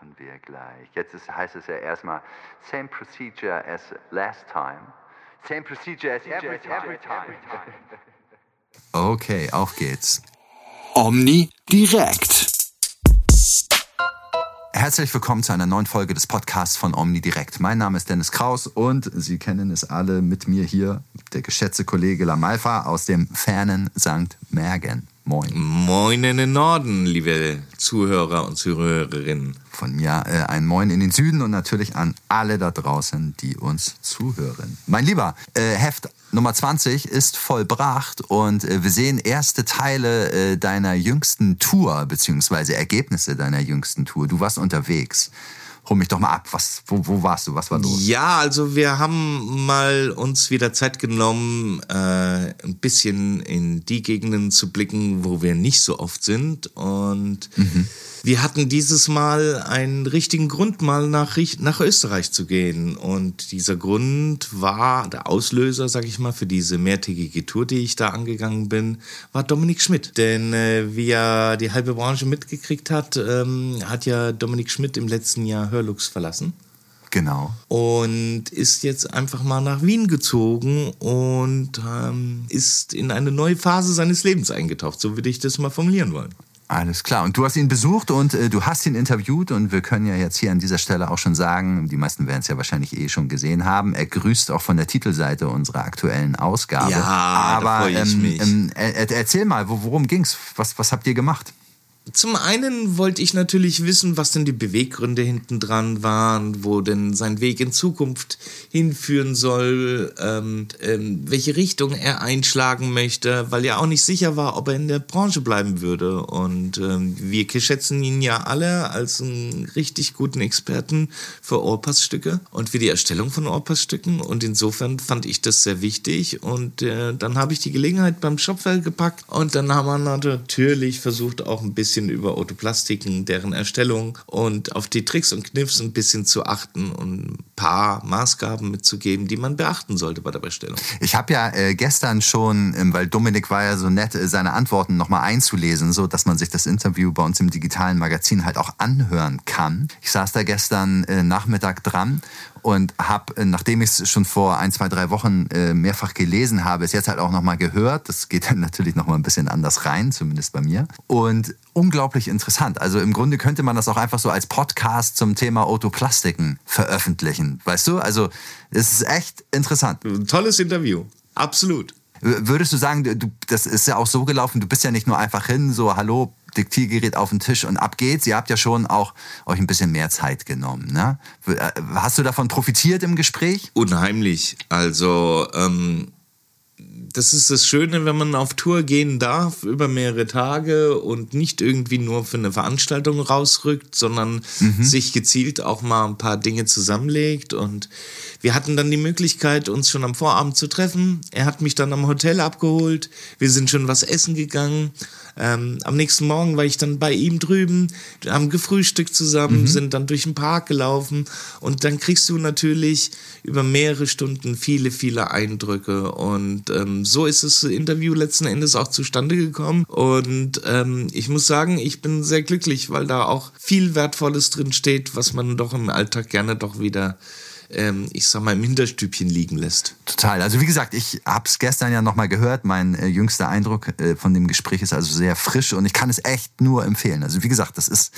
machen wir gleich. Jetzt ist, heißt es ja erstmal, same procedure as last time. Same procedure as every time. Okay, auf geht's. Omni direkt. Herzlich willkommen zu einer neuen Folge des Podcasts von Omni Direkt. Mein Name ist Dennis Kraus und Sie kennen es alle mit mir hier, der geschätzte Kollege Lamalfa aus dem fernen St. Mergen. Moin. Moin in den Norden, liebe Zuhörer und Zuhörerinnen. Von mir äh, ein Moin in den Süden und natürlich an alle da draußen, die uns zuhören. Mein Lieber, äh, Heft Nummer 20 ist vollbracht und äh, wir sehen erste Teile äh, deiner jüngsten Tour, beziehungsweise Ergebnisse deiner jüngsten Tour. Du warst unterwegs hol mich doch mal ab. Was, wo, wo warst du? Was war los? Ja, also wir haben mal uns wieder Zeit genommen, äh, ein bisschen in die Gegenden zu blicken, wo wir nicht so oft sind. Und mhm. Wir hatten dieses Mal einen richtigen Grund, mal nach, nach Österreich zu gehen. Und dieser Grund war der Auslöser, sag ich mal, für diese mehrtägige Tour, die ich da angegangen bin, war Dominik Schmidt. Denn äh, wie ja die halbe Branche mitgekriegt hat, ähm, hat ja Dominik Schmidt im letzten Jahr Hörlux verlassen. Genau. Und ist jetzt einfach mal nach Wien gezogen und ähm, ist in eine neue Phase seines Lebens eingetaucht. So würde ich das mal formulieren wollen. Alles klar. Und du hast ihn besucht und äh, du hast ihn interviewt und wir können ja jetzt hier an dieser Stelle auch schon sagen, die meisten werden es ja wahrscheinlich eh schon gesehen haben, er grüßt auch von der Titelseite unserer aktuellen Ausgabe. Ja, aber da ich ähm, mich. Ähm, erzähl mal, worum ging's? Was, was habt ihr gemacht? Zum einen wollte ich natürlich wissen, was denn die Beweggründe hinten dran waren, wo denn sein Weg in Zukunft hinführen soll, ähm, ähm, welche Richtung er einschlagen möchte, weil er auch nicht sicher war, ob er in der Branche bleiben würde. Und ähm, wir schätzen ihn ja alle als einen richtig guten Experten für Ohrpassstücke und für die Erstellung von Ohrpassstücken. Und insofern fand ich das sehr wichtig. Und äh, dann habe ich die Gelegenheit beim Shopwell gepackt und dann haben wir natürlich versucht, auch ein bisschen bisschen über Autoplastiken, deren Erstellung und auf die Tricks und Kniffs ein bisschen zu achten und ein paar Maßgaben mitzugeben, die man beachten sollte bei der Bestellung. Ich habe ja äh, gestern schon, ähm, weil Dominik war ja so nett, äh, seine Antworten nochmal einzulesen, so dass man sich das Interview bei uns im digitalen Magazin halt auch anhören kann. Ich saß da gestern äh, Nachmittag dran und habe, äh, nachdem ich es schon vor ein, zwei, drei Wochen äh, mehrfach gelesen habe, es jetzt halt auch nochmal gehört. Das geht dann natürlich nochmal ein bisschen anders rein, zumindest bei mir. Und unglaublich interessant. Also im Grunde könnte man das auch einfach so als Podcast zum Thema Autoplastiken veröffentlichen. Weißt du? Also es ist echt interessant. Ein tolles Interview. Absolut. Würdest du sagen, du, das ist ja auch so gelaufen, du bist ja nicht nur einfach hin, so, hallo, Diktiergerät auf den Tisch und ab geht's. Ihr habt ja schon auch euch ein bisschen mehr Zeit genommen. Ne? Äh, hast du davon profitiert im Gespräch? Unheimlich. Also ähm, das ist das Schöne, wenn man auf Tour gehen darf über mehrere Tage und nicht irgendwie nur für eine Veranstaltung rausrückt, sondern mhm. sich gezielt auch mal ein paar Dinge zusammenlegt. Und wir hatten dann die Möglichkeit, uns schon am Vorabend zu treffen. Er hat mich dann am Hotel abgeholt. Wir sind schon was essen gegangen. Ähm, am nächsten Morgen war ich dann bei ihm drüben, haben gefrühstückt zusammen, mhm. sind dann durch den Park gelaufen. Und dann kriegst du natürlich über mehrere Stunden viele, viele Eindrücke. Und ähm, so ist das Interview letzten Endes auch zustande gekommen. Und ähm, ich muss sagen, ich bin sehr glücklich, weil da auch viel Wertvolles drin steht, was man doch im Alltag gerne doch wieder ähm, ich sag mal, im Hinterstübchen liegen lässt. Total. Also wie gesagt, ich habe es gestern ja nochmal gehört. Mein äh, jüngster Eindruck äh, von dem Gespräch ist also sehr frisch und ich kann es echt nur empfehlen. Also wie gesagt, das ist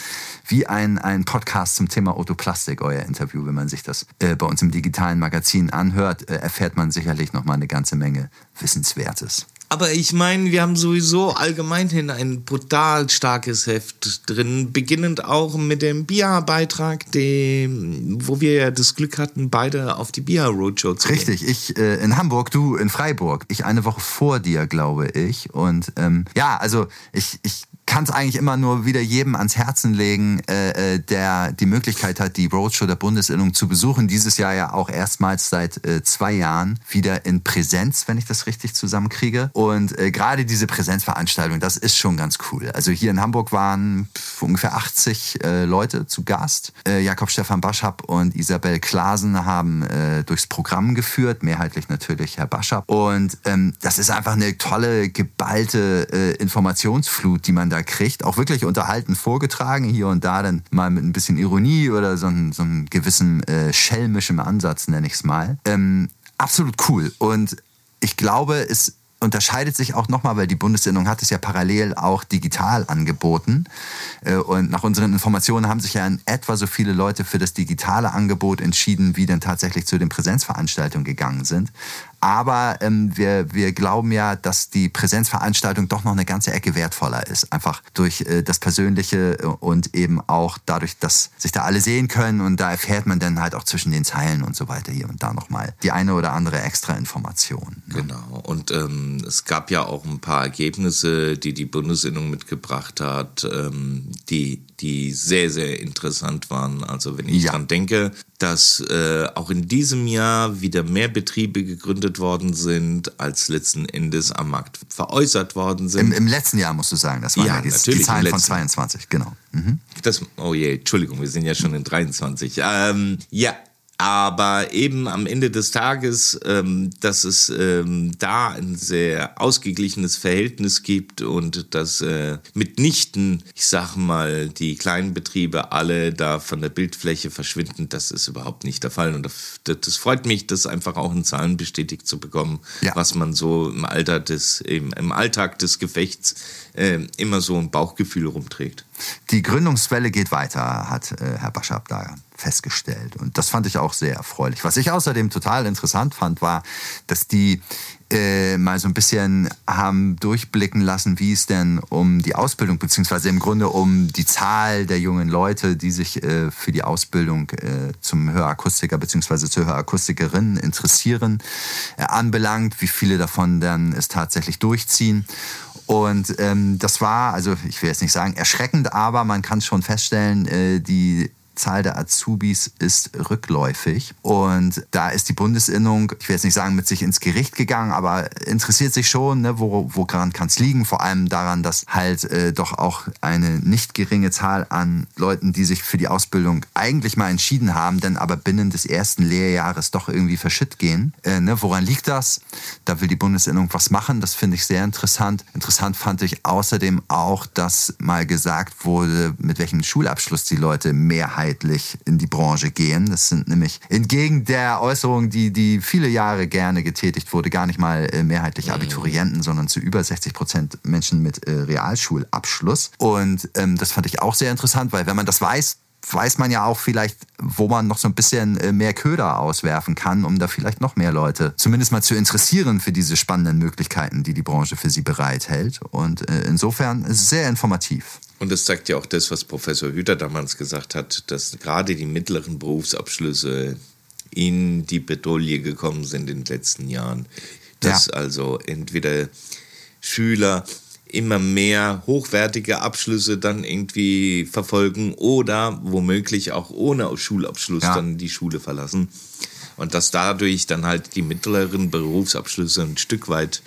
wie ein, ein Podcast zum Thema Autoplastik, euer Interview. Wenn man sich das äh, bei uns im digitalen Magazin anhört, äh, erfährt man sicherlich nochmal eine ganze Menge Wissenswertes. Aber ich meine, wir haben sowieso allgemein hin ein brutal starkes Heft drin, beginnend auch mit dem BIA-Beitrag, wo wir ja das Glück hatten, beide auf die BIA-Roadshow zu gehen. Richtig, ich äh, in Hamburg, du in Freiburg. Ich eine Woche vor dir, glaube ich. Und ähm, ja, also ich, ich kann es eigentlich immer nur wieder jedem ans Herzen legen, äh, äh, der die Möglichkeit hat, die Roadshow der Bundesinnung zu besuchen. Dieses Jahr ja auch erstmals seit äh, zwei Jahren wieder in Präsenz, wenn ich das richtig zusammenkriege. Und äh, gerade diese Präsenzveranstaltung, das ist schon ganz cool. Also hier in Hamburg waren ungefähr 80 äh, Leute zu Gast. Äh, Jakob Stefan Baschab und Isabel Klasen haben durchs Programm geführt, mehrheitlich natürlich Herr Baschab. Und ähm, das ist einfach eine tolle, geballte Informationsflut, die man da Kriegt, auch wirklich unterhalten vorgetragen, hier und da dann mal mit ein bisschen Ironie oder so, ein, so einem gewissen äh, schelmischen Ansatz, nenne ich es mal. Ähm, absolut cool. Und ich glaube, es unterscheidet sich auch nochmal, weil die Bundesinnung hat es ja parallel auch digital angeboten. Äh, und nach unseren Informationen haben sich ja in etwa so viele Leute für das digitale Angebot entschieden, wie denn tatsächlich zu den Präsenzveranstaltungen gegangen sind. Aber ähm, wir, wir glauben ja, dass die Präsenzveranstaltung doch noch eine ganze Ecke wertvoller ist. Einfach durch äh, das Persönliche und eben auch dadurch, dass sich da alle sehen können und da erfährt man dann halt auch zwischen den Zeilen und so weiter hier und da nochmal die eine oder andere extra Information. Ne? Genau. Und ähm, es gab ja auch ein paar Ergebnisse, die die Bundesinnung mitgebracht hat, ähm, die die sehr, sehr interessant waren. Also wenn ich ja. dran denke, dass äh, auch in diesem Jahr wieder mehr Betriebe gegründet worden sind, als letzten Endes am Markt veräußert worden sind. Im, im letzten Jahr musst du sagen, das waren ja, ja die, die Zahlen von 22, genau. Mhm. Das, oh je, Entschuldigung, wir sind ja schon in 23. Ähm, ja, aber eben am Ende des Tages, ähm, dass es ähm, da ein sehr ausgeglichenes Verhältnis gibt und dass äh, mitnichten, ich sage mal, die kleinen Betriebe alle da von der Bildfläche verschwinden, das ist überhaupt nicht der Fall. Und das, das freut mich, das einfach auch in Zahlen bestätigt zu bekommen, ja. was man so im Alter des, im, im Alltag des Gefechts äh, immer so ein Bauchgefühl rumträgt. Die Gründungswelle geht weiter, hat äh, Herr Baschab da festgestellt. Und das fand ich auch sehr erfreulich. Was ich außerdem total interessant fand, war, dass die äh, mal so ein bisschen haben durchblicken lassen, wie es denn um die Ausbildung, beziehungsweise im Grunde um die Zahl der jungen Leute, die sich äh, für die Ausbildung äh, zum Hörakustiker beziehungsweise zur Hörakustikerin interessieren, äh, anbelangt, wie viele davon dann es tatsächlich durchziehen. Und ähm, das war, also ich will jetzt nicht sagen erschreckend, aber man kann schon feststellen, äh, die Zahl der Azubis ist rückläufig. Und da ist die Bundesinnung, ich will jetzt nicht sagen, mit sich ins Gericht gegangen, aber interessiert sich schon, ne, wo, woran kann es liegen. Vor allem daran, dass halt äh, doch auch eine nicht geringe Zahl an Leuten, die sich für die Ausbildung eigentlich mal entschieden haben, dann aber binnen des ersten Lehrjahres doch irgendwie verschütt gehen. Äh, ne, woran liegt das? Da will die Bundesinnung was machen. Das finde ich sehr interessant. Interessant fand ich außerdem auch, dass mal gesagt wurde, mit welchem Schulabschluss die Leute Mehrheit mehrheitlich in die Branche gehen. Das sind nämlich entgegen der Äußerung, die, die viele Jahre gerne getätigt wurde, gar nicht mal äh, mehrheitlich mhm. Abiturienten, sondern zu über 60 Prozent Menschen mit äh, Realschulabschluss. Und ähm, das fand ich auch sehr interessant, weil wenn man das weiß, weiß man ja auch vielleicht, wo man noch so ein bisschen äh, mehr Köder auswerfen kann, um da vielleicht noch mehr Leute zumindest mal zu interessieren für diese spannenden Möglichkeiten, die die Branche für sie bereithält. Und äh, insofern ist es sehr informativ. Und das zeigt ja auch das, was Professor Hüter damals gesagt hat, dass gerade die mittleren Berufsabschlüsse in die Bedouille gekommen sind in den letzten Jahren. Dass ja. also entweder Schüler immer mehr hochwertige Abschlüsse dann irgendwie verfolgen oder womöglich auch ohne Schulabschluss ja. dann die Schule verlassen. Und dass dadurch dann halt die mittleren Berufsabschlüsse ein Stück weit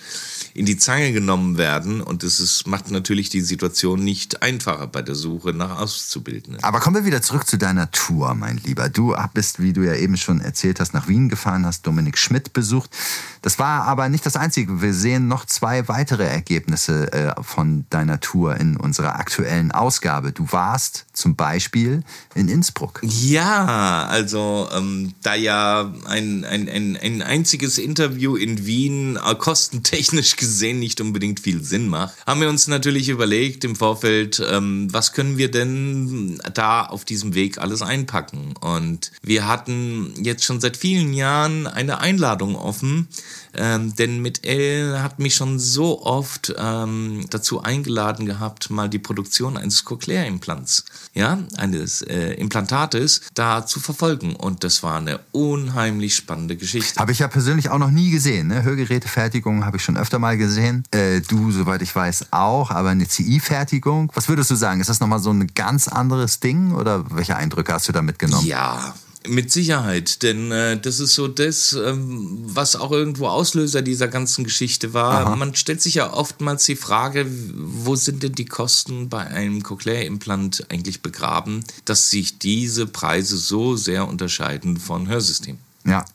in die Zange genommen werden. Und das macht natürlich die Situation nicht einfacher bei der Suche nach Auszubildenden. Aber kommen wir wieder zurück zu deiner Tour, mein Lieber. Du bist, wie du ja eben schon erzählt hast, nach Wien gefahren, hast Dominik Schmidt besucht. Das war aber nicht das Einzige. Wir sehen noch zwei weitere Ergebnisse äh, von deiner Tour in unserer aktuellen Ausgabe. Du warst zum Beispiel in Innsbruck. Ja, also ähm, da ja ein, ein, ein, ein einziges Interview in Wien äh, kostentechnisch gesehen nicht unbedingt viel Sinn macht, haben wir uns natürlich überlegt im Vorfeld, ähm, was können wir denn da auf diesem Weg alles einpacken? Und wir hatten jetzt schon seit vielen Jahren eine Einladung offen ähm, denn mit Elle hat mich schon so oft ähm, dazu eingeladen gehabt, mal die Produktion eines Cochlear-Implants, ja, eines äh, Implantates, da zu verfolgen. Und das war eine unheimlich spannende Geschichte. Habe ich ja persönlich auch noch nie gesehen. Ne? Hörgerätefertigung habe ich schon öfter mal gesehen. Äh, du, soweit ich weiß, auch. Aber eine CI-Fertigung, was würdest du sagen? Ist das nochmal so ein ganz anderes Ding? Oder welche Eindrücke hast du da mitgenommen? Ja, mit Sicherheit, denn äh, das ist so das, ähm, was auch irgendwo Auslöser dieser ganzen Geschichte war. Aha. Man stellt sich ja oftmals die Frage, wo sind denn die Kosten bei einem Cochlear-Implant eigentlich begraben, dass sich diese Preise so sehr unterscheiden von Hörsystemen. Ja.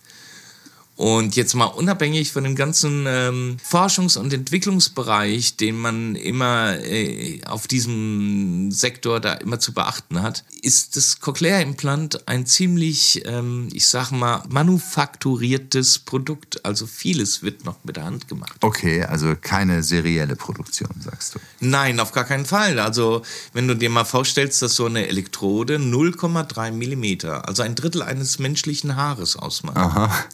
Und jetzt mal unabhängig von dem ganzen ähm, Forschungs- und Entwicklungsbereich, den man immer äh, auf diesem Sektor da immer zu beachten hat, ist das Cochlear-Implant ein ziemlich, ähm, ich sag mal, manufakturiertes Produkt. Also vieles wird noch mit der Hand gemacht. Okay, also keine serielle Produktion, sagst du. Nein, auf gar keinen Fall. Also wenn du dir mal vorstellst, dass so eine Elektrode 0,3 Millimeter, also ein Drittel eines menschlichen Haares ausmacht. Aha.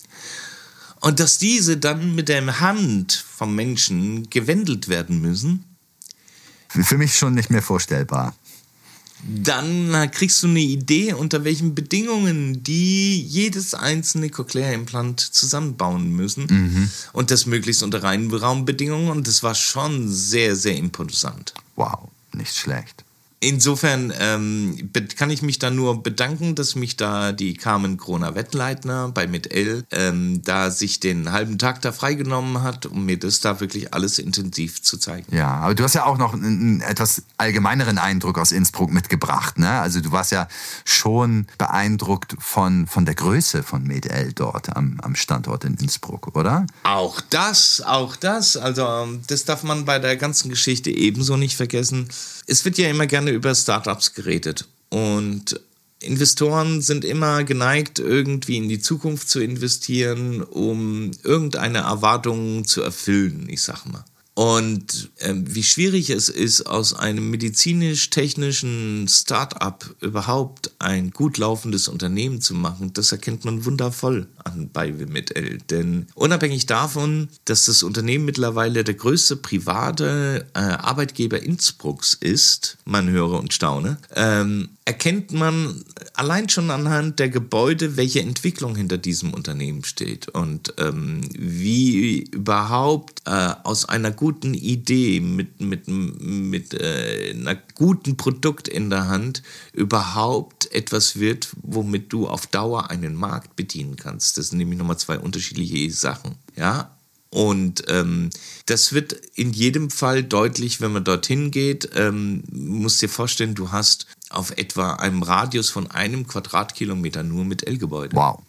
Und dass diese dann mit der Hand vom Menschen gewendelt werden müssen, Für mich schon nicht mehr vorstellbar. dann kriegst du eine Idee, unter welchen Bedingungen die jedes einzelne Cochlear-Implant zusammenbauen müssen. Und das möglichst unter reinen Raumbedingungen. Und das war schon sehr, sehr imposant. Wow, nicht schlecht. Insofern ähm, kann ich mich da nur bedanken, dass mich da die Carmen Kroner Wettleitner bei Mit L ähm, da sich den halben Tag da freigenommen hat, um mir das da wirklich alles intensiv zu zeigen. Ja, aber du hast ja auch noch einen, einen etwas allgemeineren Eindruck aus Innsbruck mitgebracht. Ne? Also du warst ja schon beeindruckt von, von der Größe von MedL dort am, am Standort in Innsbruck, oder? Auch das, auch das, also ähm, das darf man bei der ganzen Geschichte ebenso nicht vergessen. Es wird ja immer gerne über Startups geredet und Investoren sind immer geneigt, irgendwie in die Zukunft zu investieren, um irgendeine Erwartung zu erfüllen, ich sag mal. Und ähm, wie schwierig es ist, aus einem medizinisch-technischen Start-up überhaupt ein gut laufendes Unternehmen zu machen, das erkennt man wundervoll an bei L. Denn unabhängig davon, dass das Unternehmen mittlerweile der größte private äh, Arbeitgeber Innsbrucks ist, man höre und staune, ähm, erkennt man allein schon anhand der Gebäude, welche Entwicklung hinter diesem Unternehmen steht und ähm, wie überhaupt äh, aus einer guten Idee mit, mit, mit äh, einer guten Produkt in der Hand überhaupt etwas wird, womit du auf Dauer einen Markt bedienen kannst. Das sind nämlich nochmal zwei unterschiedliche Sachen. Ja, und ähm, das wird in jedem Fall deutlich, wenn man dorthin geht. Ähm, musst dir vorstellen, du hast auf etwa einem Radius von einem Quadratkilometer nur mit L-Gebäude. Wow.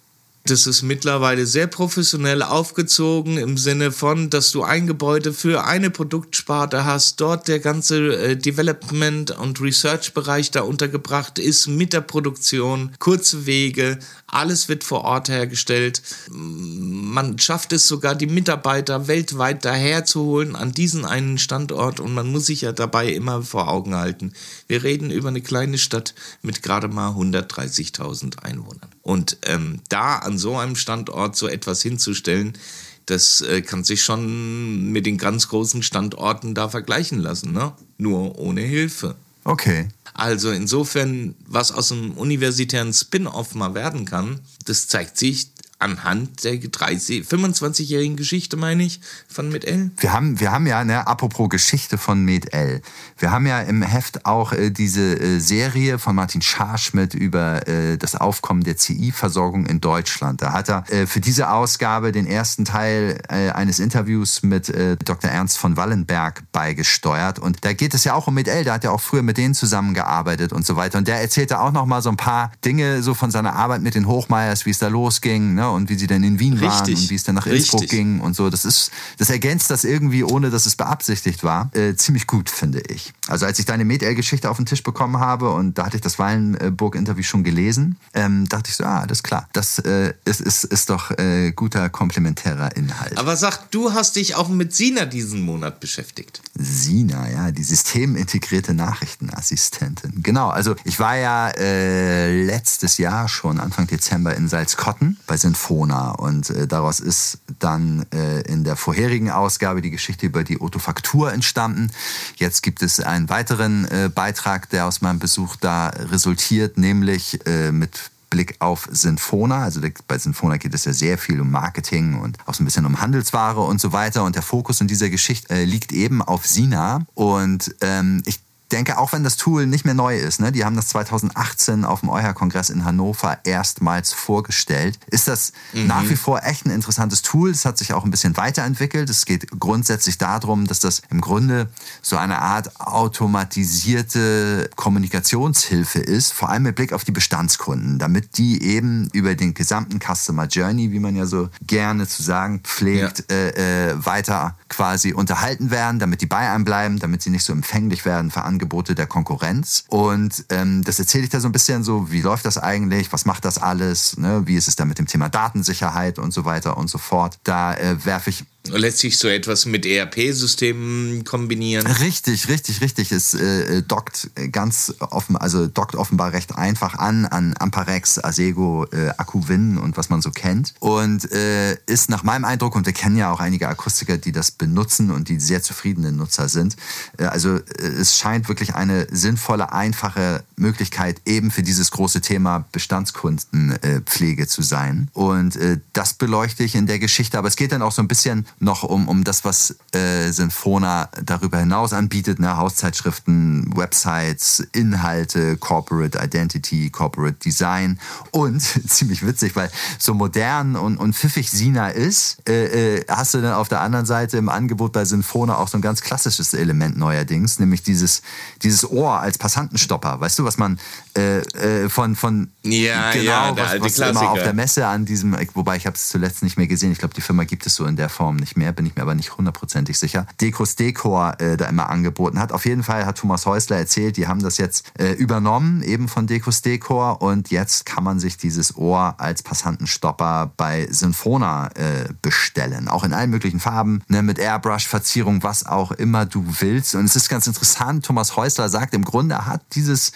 Das ist mittlerweile sehr professionell aufgezogen im Sinne von, dass du ein Gebäude für eine Produktsparte hast, dort der ganze äh, Development- und Research-Bereich da untergebracht ist mit der Produktion, kurze Wege, alles wird vor Ort hergestellt. Man schafft es sogar, die Mitarbeiter weltweit daher zu holen an diesen einen Standort und man muss sich ja dabei immer vor Augen halten. Wir reden über eine kleine Stadt mit gerade mal 130.000 Einwohnern. Und ähm, da an so einem Standort so etwas hinzustellen, das äh, kann sich schon mit den ganz großen Standorten da vergleichen lassen, ne? Nur ohne Hilfe. Okay. Also insofern, was aus einem universitären Spin-off mal werden kann, das zeigt sich anhand der 30, 25-jährigen Geschichte, meine ich, von Mit L. Wir haben, wir haben ja, ne, apropos Geschichte von MedL, wir haben ja im Heft auch äh, diese äh, Serie von Martin Scharschmidt über äh, das Aufkommen der CI-Versorgung in Deutschland. Da hat er äh, für diese Ausgabe den ersten Teil äh, eines Interviews mit äh, Dr. Ernst von Wallenberg beigesteuert. Und da geht es ja auch um MedL, der hat ja auch früher mit denen zusammengearbeitet und so weiter. Und der erzählte auch noch mal so ein paar Dinge so von seiner Arbeit mit den Hochmeyers, wie es da losging, ne? Und wie sie dann in Wien waren Richtig. und wie es dann nach Innsbruck Richtig. ging und so. Das ist, das ergänzt das irgendwie, ohne dass es beabsichtigt war, äh, ziemlich gut, finde ich. Also als ich deine MedL-Geschichte auf den Tisch bekommen habe und da hatte ich das Wallenburg-Interview schon gelesen, ähm, dachte ich so, ah, alles klar. Das äh, ist, ist, ist doch äh, guter komplementärer Inhalt. Aber sag, du hast dich auch mit Sina diesen Monat beschäftigt. Sina, ja, die systemintegrierte Nachrichtenassistentin. Genau, also ich war ja äh, letztes Jahr schon, Anfang Dezember in Salzkotten bei Sinfona und äh, daraus ist dann äh, in der vorherigen Ausgabe die Geschichte über die Otofaktur entstanden. Jetzt gibt es einen weiteren äh, Beitrag, der aus meinem Besuch da resultiert, nämlich äh, mit Blick auf Sinfona. Also bei Sinfona geht es ja sehr viel um Marketing und auch so ein bisschen um Handelsware und so weiter. Und der Fokus in dieser Geschichte äh, liegt eben auf Sina. Und ähm, ich denke, auch wenn das Tool nicht mehr neu ist, ne, die haben das 2018 auf dem EuHA-Kongress in Hannover erstmals vorgestellt, ist das mhm. nach wie vor echt ein interessantes Tool. Es hat sich auch ein bisschen weiterentwickelt. Es geht grundsätzlich darum, dass das im Grunde so eine Art automatisierte Kommunikationshilfe ist, vor allem mit Blick auf die Bestandskunden, damit die eben über den gesamten Customer Journey, wie man ja so gerne zu sagen pflegt, ja. äh, äh, weiter quasi unterhalten werden, damit die bei einem bleiben, damit sie nicht so empfänglich werden für Angebote der Konkurrenz. Und ähm, das erzähle ich da so ein bisschen so, wie läuft das eigentlich, was macht das alles, ne? wie ist es da mit dem Thema Datensicherheit und so weiter und so fort. Da äh, werfe ich Lässt sich so etwas mit ERP-Systemen kombinieren? Richtig, richtig, richtig. Es äh, dockt ganz offen, also dockt offenbar recht einfach an an Amparex, Asego, äh, Akuvin und was man so kennt. Und äh, ist nach meinem Eindruck, und wir kennen ja auch einige Akustiker, die das benutzen und die sehr zufriedene Nutzer sind. Äh, also äh, es scheint wirklich eine sinnvolle, einfache Möglichkeit eben für dieses große Thema Bestandskundenpflege zu sein. Und äh, das beleuchte ich in der Geschichte. Aber es geht dann auch so ein bisschen noch um, um das, was äh, Sinfona darüber hinaus anbietet, ne? Hauszeitschriften, Websites, Inhalte, Corporate Identity, Corporate Design und ziemlich witzig, weil so modern und, und pfiffig Sina ist, äh, äh, hast du dann auf der anderen Seite im Angebot bei Sinfona auch so ein ganz klassisches Element neuerdings, nämlich dieses, dieses Ohr als Passantenstopper. Weißt du, was man äh, äh, von, von ja, genau, ja, was, was immer auf der Messe an diesem, wobei ich habe es zuletzt nicht mehr gesehen, ich glaube, die Firma gibt es so in der Form nicht mehr, bin ich mir aber nicht hundertprozentig sicher, Dekos Decor äh, da immer angeboten hat. Auf jeden Fall hat Thomas Häusler erzählt, die haben das jetzt äh, übernommen, eben von Dekos Decor und jetzt kann man sich dieses Ohr als Passantenstopper bei Sinfona äh, bestellen. Auch in allen möglichen Farben, ne, mit Airbrush-Verzierung, was auch immer du willst. Und es ist ganz interessant, Thomas Häusler sagt, im Grunde hat dieses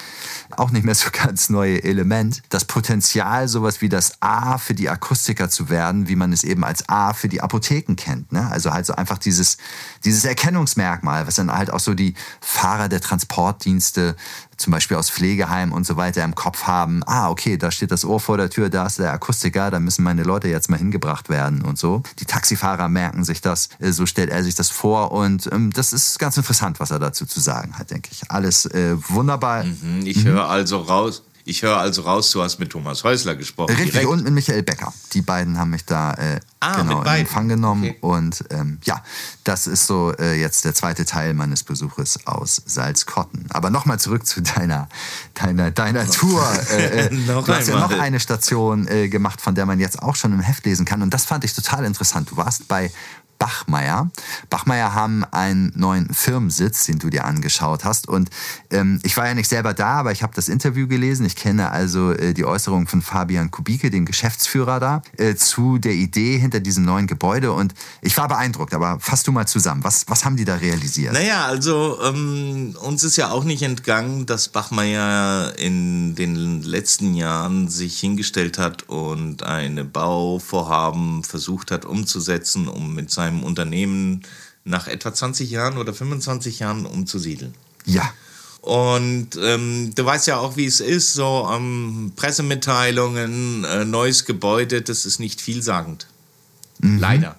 auch nicht mehr so ganz neue Element das Potenzial, sowas wie das A für die Akustiker zu werden, wie man es eben als A für die Apotheken kennt kennt. Ne? Also halt so einfach dieses, dieses Erkennungsmerkmal, was dann halt auch so die Fahrer der Transportdienste, zum Beispiel aus Pflegeheimen und so weiter im Kopf haben. Ah, okay, da steht das Ohr vor der Tür, da ist der Akustiker, da müssen meine Leute jetzt mal hingebracht werden und so. Die Taxifahrer merken sich das, äh, so stellt er sich das vor und ähm, das ist ganz interessant, was er dazu zu sagen hat, denke ich. Alles äh, wunderbar. Mhm, ich mhm. höre also raus, ich höre also raus, du hast mit Thomas Häusler gesprochen. Richtig, direkt. und mit Michael Becker. Die beiden haben mich da äh, ah, genau, in Empfang genommen. Okay. Und ähm, ja, das ist so äh, jetzt der zweite Teil meines Besuches aus Salzkotten. Aber nochmal zurück zu deiner, deiner, deiner Tour. Äh, äh du hast ja noch eine Station äh, gemacht, von der man jetzt auch schon im Heft lesen kann. Und das fand ich total interessant. Du warst bei Bachmeier. Bachmeier haben einen neuen Firmensitz, den du dir angeschaut hast. Und ähm, ich war ja nicht selber da, aber ich habe das Interview gelesen. Ich kenne also äh, die Äußerung von Fabian Kubike, dem Geschäftsführer da, äh, zu der Idee hinter diesem neuen Gebäude. Und ich war beeindruckt, aber fass du mal zusammen. Was, was haben die da realisiert? Naja, also ähm, uns ist ja auch nicht entgangen, dass Bachmeier in den letzten Jahren sich hingestellt hat und eine Bauvorhaben versucht hat umzusetzen, um mit seinem seinem Unternehmen nach etwa 20 Jahren oder 25 Jahren umzusiedeln. Ja. Und ähm, du weißt ja auch, wie es ist, so ähm, Pressemitteilungen, äh, neues Gebäude, das ist nicht vielsagend. Mhm. Leider.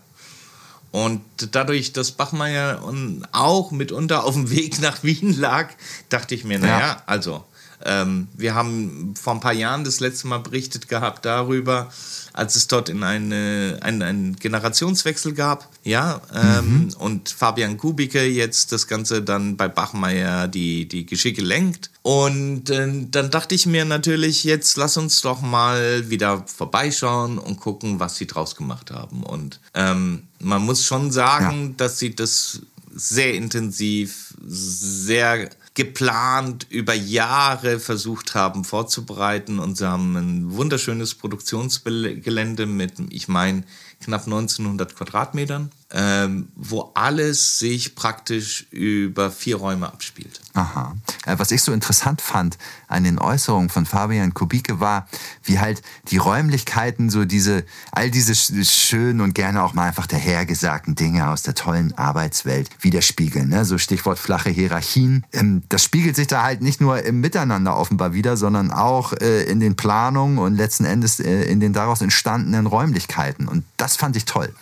Und dadurch, dass Bachmeier auch mitunter auf dem Weg nach Wien lag, dachte ich mir, naja, ja. also, ähm, wir haben vor ein paar Jahren das letzte Mal berichtet gehabt darüber, als es dort in eine, einen, einen Generationswechsel gab, ja, ähm, mhm. und Fabian Kubicke jetzt das Ganze dann bei Bachmeier die, die Geschicke lenkt. Und äh, dann dachte ich mir natürlich, jetzt lass uns doch mal wieder vorbeischauen und gucken, was sie draus gemacht haben. Und ähm, man muss schon sagen, ja. dass sie das sehr intensiv, sehr geplant über Jahre versucht haben vorzubereiten und sie haben ein wunderschönes Produktionsgelände mit, ich meine, knapp 1900 Quadratmetern ähm, wo alles sich praktisch über vier Räume abspielt. Aha. Äh, was ich so interessant fand an den Äußerungen von Fabian Kubike war, wie halt die Räumlichkeiten so diese, all diese schönen und gerne auch mal einfach dahergesagten Dinge aus der tollen Arbeitswelt widerspiegeln. Ne? So Stichwort flache Hierarchien. Ähm, das spiegelt sich da halt nicht nur im Miteinander offenbar wieder, sondern auch äh, in den Planungen und letzten Endes äh, in den daraus entstandenen Räumlichkeiten. Und das fand ich toll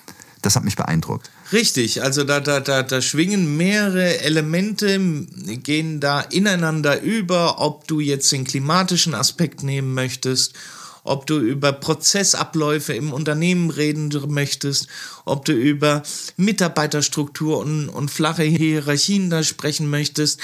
das hat mich beeindruckt. Richtig, also da, da, da, da schwingen mehrere Elemente, gehen da ineinander über, ob du jetzt den klimatischen Aspekt nehmen möchtest ob du über Prozessabläufe im Unternehmen reden möchtest, ob du über Mitarbeiterstruktur und, und flache Hierarchien da sprechen möchtest.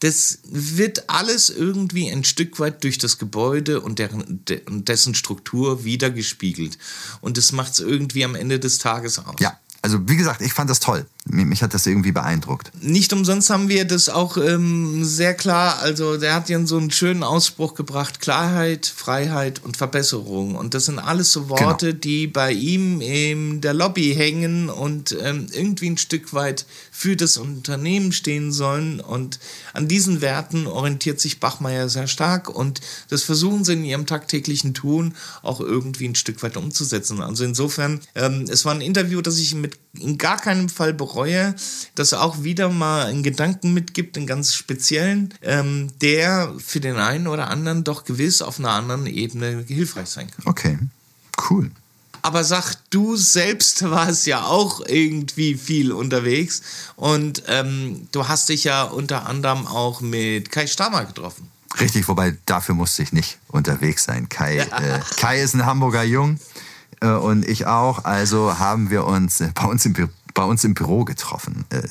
Das wird alles irgendwie ein Stück weit durch das Gebäude und, deren, dessen Struktur wiedergespiegelt. Und das macht es irgendwie am Ende des Tages aus. Ja, also wie gesagt, ich fand das toll. Mich hat das irgendwie beeindruckt. Nicht umsonst haben wir das auch ähm, sehr klar, also der hat ja so einen schönen Ausspruch gebracht, Klarheit, Freiheit und Verbesserung. Und das sind alles so Worte, genau. die bei ihm in der Lobby hängen und ähm, irgendwie ein Stück weit für das Unternehmen stehen sollen. Und an diesen Werten orientiert sich Bachmeier sehr stark und das versuchen sie in ihrem tagtäglichen Tun auch irgendwie ein Stück weit umzusetzen. Also insofern, ähm, es war ein Interview, das ich mit in gar keinem Fall bereue bereue, das auch wieder mal einen Gedanken mitgibt, einen ganz speziellen, ähm, der für den einen oder anderen doch gewiss auf einer anderen Ebene hilfreich sein kann. Okay, cool. Aber sag, du selbst warst ja auch irgendwie viel unterwegs und ähm, du hast dich ja unter anderem auch mit Kai Stammer getroffen. Richtig, wobei dafür musste ich nicht unterwegs sein. Kai, äh, Kai ist ein Hamburger Jung und ich auch. Also haben wir uns äh, bei uns im Büro bei uns im Büro getroffen äh,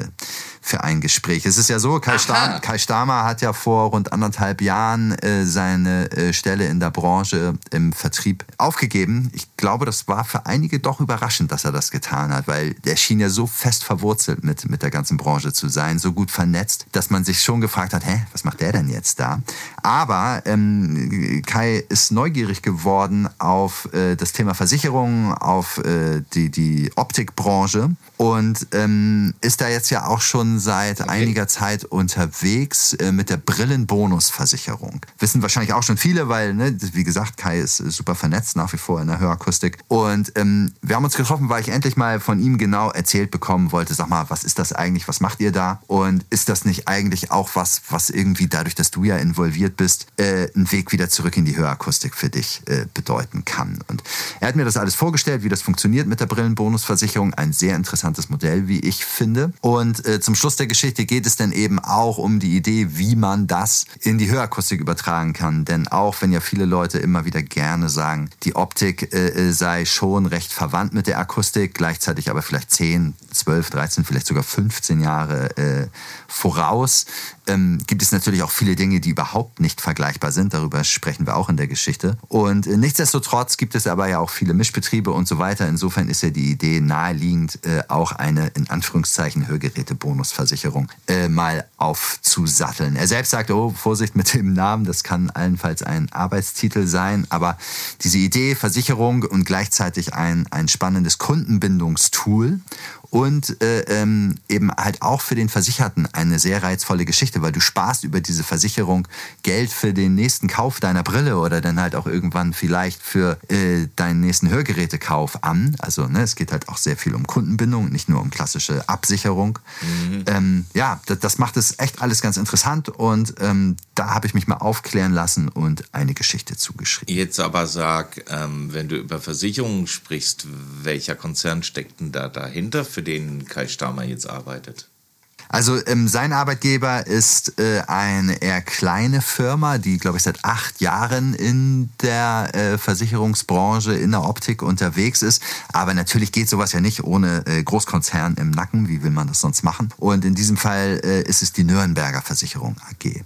für ein Gespräch. Es ist ja so, Kai, Stam, Kai Stamer hat ja vor rund anderthalb Jahren äh, seine äh, Stelle in der Branche im Vertrieb aufgegeben. Ich glaube, das war für einige doch überraschend, dass er das getan hat, weil er schien ja so fest verwurzelt mit, mit der ganzen Branche zu sein, so gut vernetzt, dass man sich schon gefragt hat, hä, was macht der denn jetzt da? Aber ähm, Kai ist neugierig geworden auf äh, das Thema Versicherung, auf äh, die, die Optikbranche und ähm, ist da jetzt ja auch schon seit okay. einiger Zeit unterwegs äh, mit der Brillenbonusversicherung. Wissen wahrscheinlich auch schon viele, weil, ne, wie gesagt, Kai ist super vernetzt nach wie vor in der Hörakustik. Und ähm, wir haben uns getroffen, weil ich endlich mal von ihm genau erzählt bekommen wollte, sag mal, was ist das eigentlich, was macht ihr da? Und ist das nicht eigentlich auch was, was irgendwie dadurch, dass du ja involviert bist, äh, einen Weg wieder zurück in die Hörakustik für dich äh, bedeuten kann? Und er hat mir das alles vorgestellt, wie das funktioniert mit der Brillenbonusversicherung. Ein sehr interessantes interessantes Modell, wie ich finde. Und äh, zum Schluss der Geschichte geht es dann eben auch um die Idee, wie man das in die Hörakustik übertragen kann. Denn auch wenn ja viele Leute immer wieder gerne sagen, die Optik äh, äh sei schon recht verwandt mit der Akustik, gleichzeitig aber vielleicht 10, 12, 13, vielleicht sogar 15 Jahre äh, voraus, ähm, gibt es natürlich auch viele Dinge, die überhaupt nicht vergleichbar sind. Darüber sprechen wir auch in der Geschichte. Und äh, nichtsdestotrotz gibt es aber ja auch viele Mischbetriebe und so weiter. Insofern ist ja die Idee naheliegend, äh, auch eine in Anführungszeichen Hörgeräte-Bonusversicherung äh, mal aufzusatteln. Er selbst sagt, oh, Vorsicht mit dem Namen, das kann allenfalls ein Arbeitstitel sein. Aber diese Idee, Versicherung und gleichzeitig ein, ein spannendes Kundenbindungstool und äh, ähm, eben halt auch für den Versicherten eine sehr reizvolle Geschichte, weil du sparst über diese Versicherung Geld für den nächsten Kauf deiner Brille oder dann halt auch irgendwann vielleicht für äh, deinen nächsten Hörgerätekauf an. Also ne, es geht halt auch sehr viel um Kundenbindung, nicht nur um klassische Absicherung. Mhm. Ähm, ja, das, das, macht es echt alles ganz interessant und ähm, da habe ich mich mal aufklären lassen und eine Geschichte zugeschrieben. Jetzt aber sag, ähm, wenn du über Versicherungen sprichst, welcher Konzern steckt denn da dahinter für für den Kai Stamer jetzt arbeitet? Also ähm, sein Arbeitgeber ist äh, eine eher kleine Firma, die, glaube ich, seit acht Jahren in der äh, Versicherungsbranche, in der Optik unterwegs ist. Aber natürlich geht sowas ja nicht ohne äh, Großkonzern im Nacken. Wie will man das sonst machen? Und in diesem Fall äh, ist es die Nürnberger Versicherung AG. Die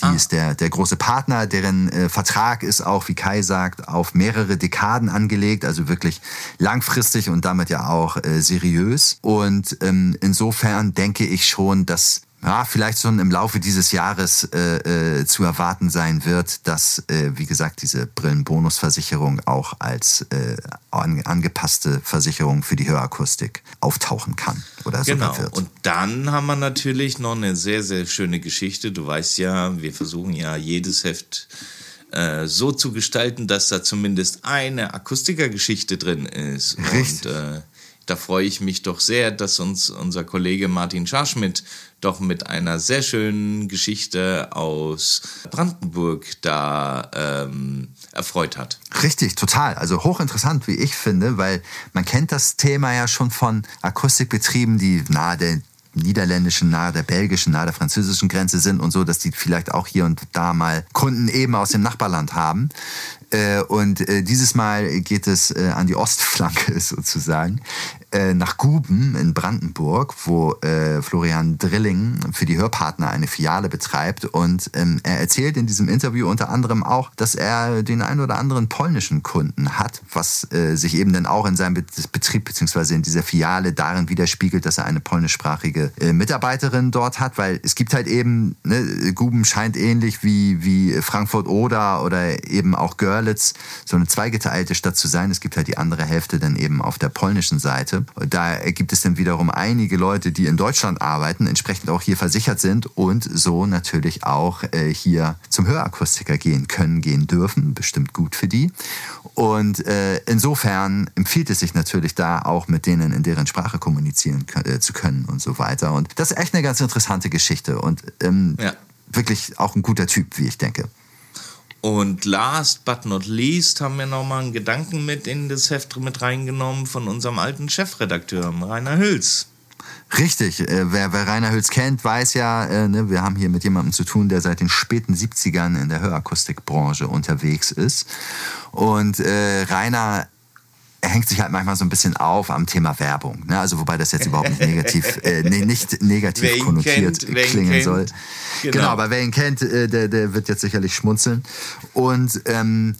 ah. ist der, der große Partner, deren äh, Vertrag ist auch, wie Kai sagt, auf mehrere Dekaden angelegt, also wirklich langfristig und damit ja auch äh, seriös. Und ähm, insofern denke ich schon, schon, dass ja, vielleicht schon im Laufe dieses Jahres äh, äh, zu erwarten sein wird, dass, äh, wie gesagt, diese Brillenbonusversicherung auch als äh, an, angepasste Versicherung für die Hörakustik auftauchen kann oder genau. sogar wird. Und dann haben wir natürlich noch eine sehr, sehr schöne Geschichte. Du weißt ja, wir versuchen ja jedes Heft äh, so zu gestalten, dass da zumindest eine Akustikergeschichte drin ist. Richtig. Und, äh, da freue ich mich doch sehr, dass uns unser Kollege Martin Scharschmidt doch mit einer sehr schönen Geschichte aus Brandenburg da ähm, erfreut hat. Richtig, total. Also hochinteressant, wie ich finde, weil man kennt das Thema ja schon von Akustikbetrieben, die nahe der niederländischen, nahe der belgischen, nahe der französischen Grenze sind und so, dass die vielleicht auch hier und da mal Kunden eben aus dem Nachbarland haben. Äh, und äh, dieses Mal geht es äh, an die Ostflanke sozusagen, nach Guben in Brandenburg, wo Florian Drilling für die Hörpartner eine Filiale betreibt. Und ähm, er erzählt in diesem Interview unter anderem auch, dass er den einen oder anderen polnischen Kunden hat, was sich eben dann auch in seinem Betrieb bzw. in dieser Filiale darin widerspiegelt, dass er eine polnischsprachige Mitarbeiterin dort hat, weil es gibt halt eben, ne, Guben scheint ähnlich wie, wie Frankfurt oder oder eben auch Görlitz so eine zweigeteilte Stadt zu sein. Es gibt halt die andere Hälfte dann eben auf der polnischen Seite. Da gibt es dann wiederum einige Leute, die in Deutschland arbeiten, entsprechend auch hier versichert sind und so natürlich auch äh, hier zum Hörakustiker gehen können, gehen dürfen. Bestimmt gut für die. Und äh, insofern empfiehlt es sich natürlich da auch mit denen in deren Sprache kommunizieren äh, zu können und so weiter. Und das ist echt eine ganz interessante Geschichte und ähm, ja. wirklich auch ein guter Typ, wie ich denke. Und last but not least haben wir nochmal einen Gedanken mit in das Heft mit reingenommen von unserem alten Chefredakteur, Rainer Hüls. Richtig, äh, wer, wer Rainer Hüls kennt, weiß ja, äh, ne, wir haben hier mit jemandem zu tun, der seit den späten 70ern in der Hörakustikbranche unterwegs ist. Und äh, Rainer er hängt sich halt manchmal so ein bisschen auf am Thema Werbung. Ne? Also wobei das jetzt überhaupt nicht negativ, äh, nicht negativ konnotiert kennt, klingen soll. Genau. genau. aber wer ihn kennt, äh, der, der wird jetzt sicherlich schmunzeln. Und ähm,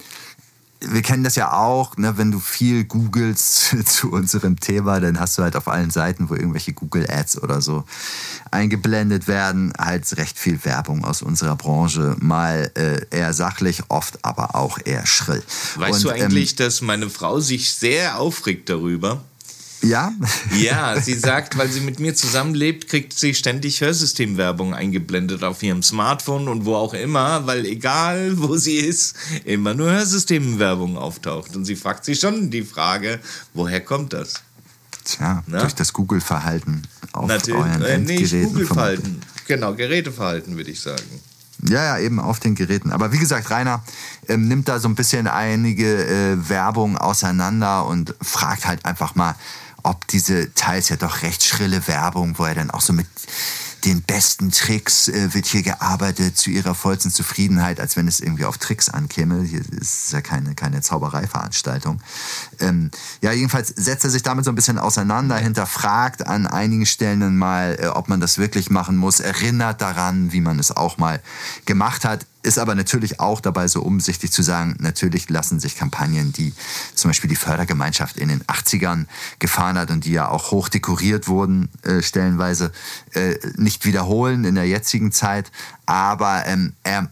wir kennen das ja auch, ne, wenn du viel googelst zu unserem Thema, dann hast du halt auf allen Seiten, wo irgendwelche Google Ads oder so eingeblendet werden, halt recht viel Werbung aus unserer Branche. Mal äh, eher sachlich, oft aber auch eher schrill. Weißt Und, du eigentlich, ähm, dass meine Frau sich sehr aufregt darüber? Ja? Ja, sie sagt, weil sie mit mir zusammenlebt, kriegt sie ständig Hörsystemwerbung eingeblendet auf ihrem Smartphone und wo auch immer, weil egal wo sie ist, immer nur Hörsystemwerbung auftaucht. Und sie fragt sich schon die Frage, woher kommt das? Tja, Na? durch das Google-Verhalten auf Natürlich, euren äh, nicht Google-Verhalten, genau, Geräteverhalten würde ich sagen. Ja, ja, eben auf den Geräten. Aber wie gesagt, Rainer ähm, nimmt da so ein bisschen einige äh, Werbung auseinander und fragt halt einfach mal, ob diese teils ja doch recht schrille Werbung, wo er dann auch so mit den besten Tricks äh, wird hier gearbeitet zu ihrer vollsten Zufriedenheit, als wenn es irgendwie auf Tricks ankäme. Hier ist ja keine, keine Zaubereiveranstaltung. Ähm, ja, jedenfalls setzt er sich damit so ein bisschen auseinander, hinterfragt an einigen Stellen dann mal, äh, ob man das wirklich machen muss, erinnert daran, wie man es auch mal gemacht hat ist aber natürlich auch dabei so umsichtig zu sagen, natürlich lassen sich Kampagnen, die zum Beispiel die Fördergemeinschaft in den 80ern gefahren hat und die ja auch hoch dekoriert wurden, äh, stellenweise, äh, nicht wiederholen in der jetzigen Zeit. Aber ähm, er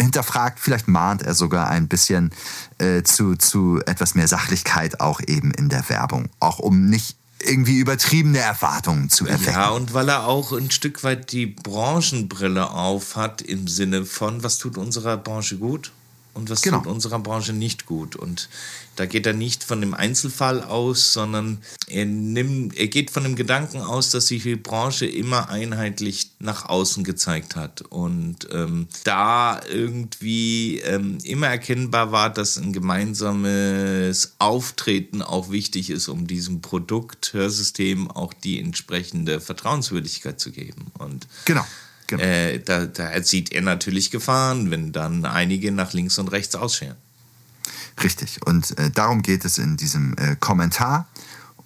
hinterfragt, vielleicht mahnt er sogar ein bisschen äh, zu, zu etwas mehr Sachlichkeit auch eben in der Werbung. Auch um nicht irgendwie übertriebene Erwartungen zu erwecken. Ja, und weil er auch ein Stück weit die Branchenbrille auf hat im Sinne von, was tut unserer Branche gut und was genau. tut unserer Branche nicht gut. Und da geht er nicht von dem Einzelfall aus, sondern er, nimmt, er geht von dem Gedanken aus, dass sich die Branche immer einheitlich nach außen gezeigt hat. Und ähm, da irgendwie ähm, immer erkennbar war, dass ein gemeinsames Auftreten auch wichtig ist, um diesem Produkt, Hörsystem auch die entsprechende Vertrauenswürdigkeit zu geben. Und genau. Genau. Äh, da, da sieht er natürlich Gefahren, wenn dann einige nach links und rechts ausscheren. Richtig. Und äh, darum geht es in diesem äh, Kommentar.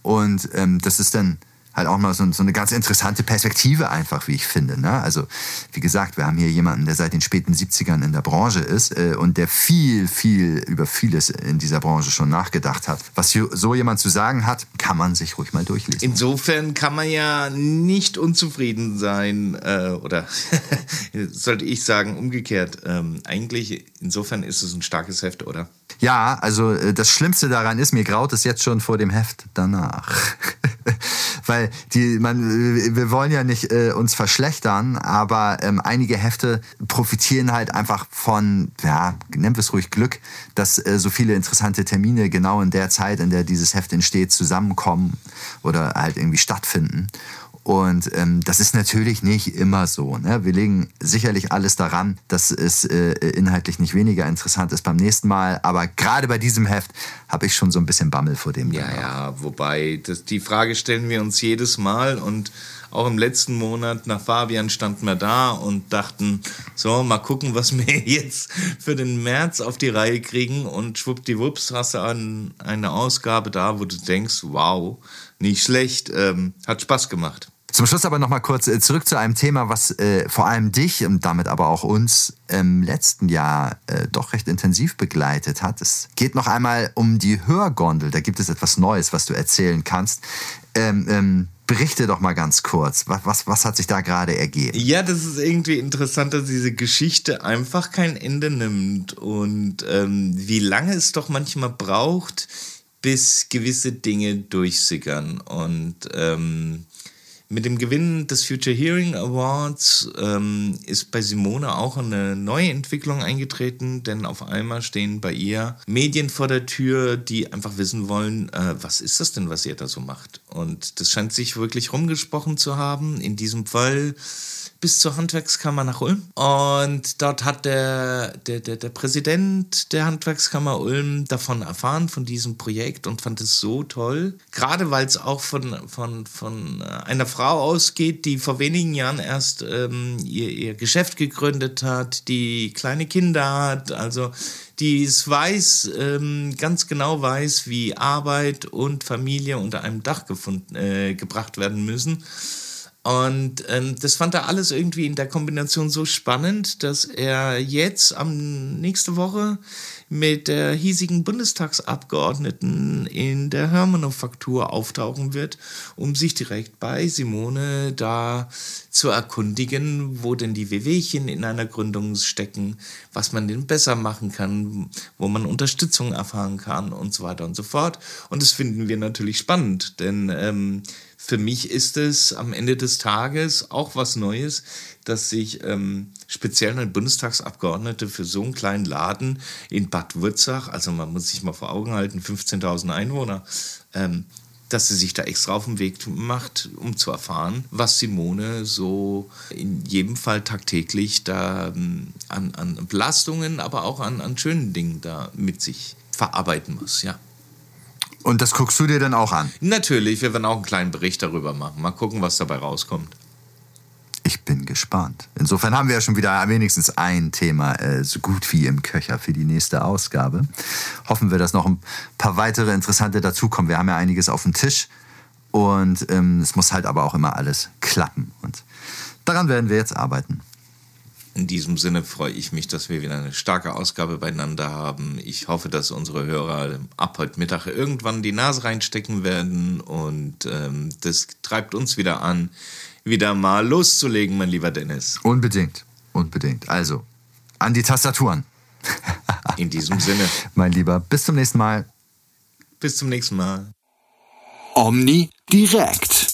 Und ähm, das ist dann halt auch mal so, so, eine ganz interessante Perspektive einfach, wie ich finde. Ne? Also wie gesagt, wir haben hier jemanden, der seit den späten 70ern in der Branche ist äh, und der viel, viel über vieles in dieser Branche schon nachgedacht hat. Was so jemand zu sagen hat, kann man sich ruhig mal durchlesen. Insofern kann man ja nicht unzufrieden sein äh, oder sollte ich sagen, umgekehrt. Ähm, eigentlich, insofern ist es ein starkes Heft, oder? Ja, also äh, das Schlimmste daran ist, mir graut es jetzt schon vor dem Heft danach. Weil die, man, wir wollen ja nicht äh, uns verschlechtern, aber ähm, einige Hefte profitieren halt einfach von, ja, nennen wir es ruhig Glück, dass äh, so viele interessante Termine genau in der Zeit, in der dieses Heft entsteht, zusammenkommen oder halt irgendwie stattfinden. Und ähm, das ist natürlich nicht immer so. Ne? Wir legen sicherlich alles daran, dass es äh, inhaltlich nicht weniger interessant ist beim nächsten Mal. Aber gerade bei diesem Heft habe ich schon so ein bisschen Bammel vor dem. Ja, ja, wobei das, die Frage stellen wir uns jedes Mal und auch im letzten Monat nach Fabian standen wir da und dachten, so, mal gucken, was wir jetzt für den März auf die Reihe kriegen. Und schwuppdiwupps hast du an, eine Ausgabe da, wo du denkst, wow, nicht schlecht, ähm, hat Spaß gemacht. Zum Schluss aber noch mal kurz äh, zurück zu einem Thema, was äh, vor allem dich und damit aber auch uns im letzten Jahr äh, doch recht intensiv begleitet hat. Es geht noch einmal um die Hörgondel. Da gibt es etwas Neues, was du erzählen kannst. Ähm, ähm, berichte doch mal ganz kurz. Was, was, was hat sich da gerade ergeben? Ja, das ist irgendwie interessant, dass diese Geschichte einfach kein Ende nimmt und ähm, wie lange es doch manchmal braucht, bis gewisse Dinge durchsickern. Und ähm, mit dem Gewinn des Future Hearing Awards ähm, ist bei Simone auch eine neue Entwicklung eingetreten, denn auf einmal stehen bei ihr Medien vor der Tür, die einfach wissen wollen, äh, was ist das denn, was ihr da so macht? Und das scheint sich wirklich rumgesprochen zu haben. In diesem Fall bis zur Handwerkskammer nach Ulm. Und dort hat der, der, der, der Präsident der Handwerkskammer Ulm davon erfahren, von diesem Projekt und fand es so toll. Gerade weil es auch von, von, von einer Frau ausgeht, die vor wenigen Jahren erst ähm, ihr, ihr Geschäft gegründet hat, die kleine Kinder hat, also die es weiß, ähm, ganz genau weiß, wie Arbeit und Familie unter einem Dach gefunden, äh, gebracht werden müssen. Und ähm, das fand er alles irgendwie in der Kombination so spannend, dass er jetzt am nächste Woche mit der hiesigen Bundestagsabgeordneten in der Hörmanufaktur auftauchen wird, um sich direkt bei Simone da zu erkundigen, wo denn die Wehwehchen in einer Gründung stecken, was man denn besser machen kann, wo man Unterstützung erfahren kann und so weiter und so fort. Und das finden wir natürlich spannend, denn ähm, für mich ist es am Ende des Tages auch was Neues, dass sich ähm, speziell ein Bundestagsabgeordnete für so einen kleinen Laden in Bad Wurzach, also man muss sich mal vor Augen halten, 15.000 Einwohner, ähm, dass sie sich da extra auf den Weg macht, um zu erfahren, was Simone so in jedem Fall tagtäglich da ähm, an, an Belastungen, aber auch an, an schönen Dingen da mit sich verarbeiten muss, ja. Und das guckst du dir dann auch an? Natürlich, wir werden auch einen kleinen Bericht darüber machen. Mal gucken, was dabei rauskommt. Ich bin gespannt. Insofern haben wir ja schon wieder wenigstens ein Thema äh, so gut wie im Köcher für die nächste Ausgabe. Hoffen wir, dass noch ein paar weitere interessante dazukommen. Wir haben ja einiges auf dem Tisch und ähm, es muss halt aber auch immer alles klappen. Und daran werden wir jetzt arbeiten. In diesem Sinne freue ich mich, dass wir wieder eine starke Ausgabe beieinander haben. Ich hoffe, dass unsere Hörer ab heute Mittag irgendwann die Nase reinstecken werden und ähm, das treibt uns wieder an, wieder mal loszulegen, mein lieber Dennis. Unbedingt, unbedingt. Also, an die Tastaturen. In diesem Sinne. Mein Lieber, bis zum nächsten Mal. Bis zum nächsten Mal. Omni direkt.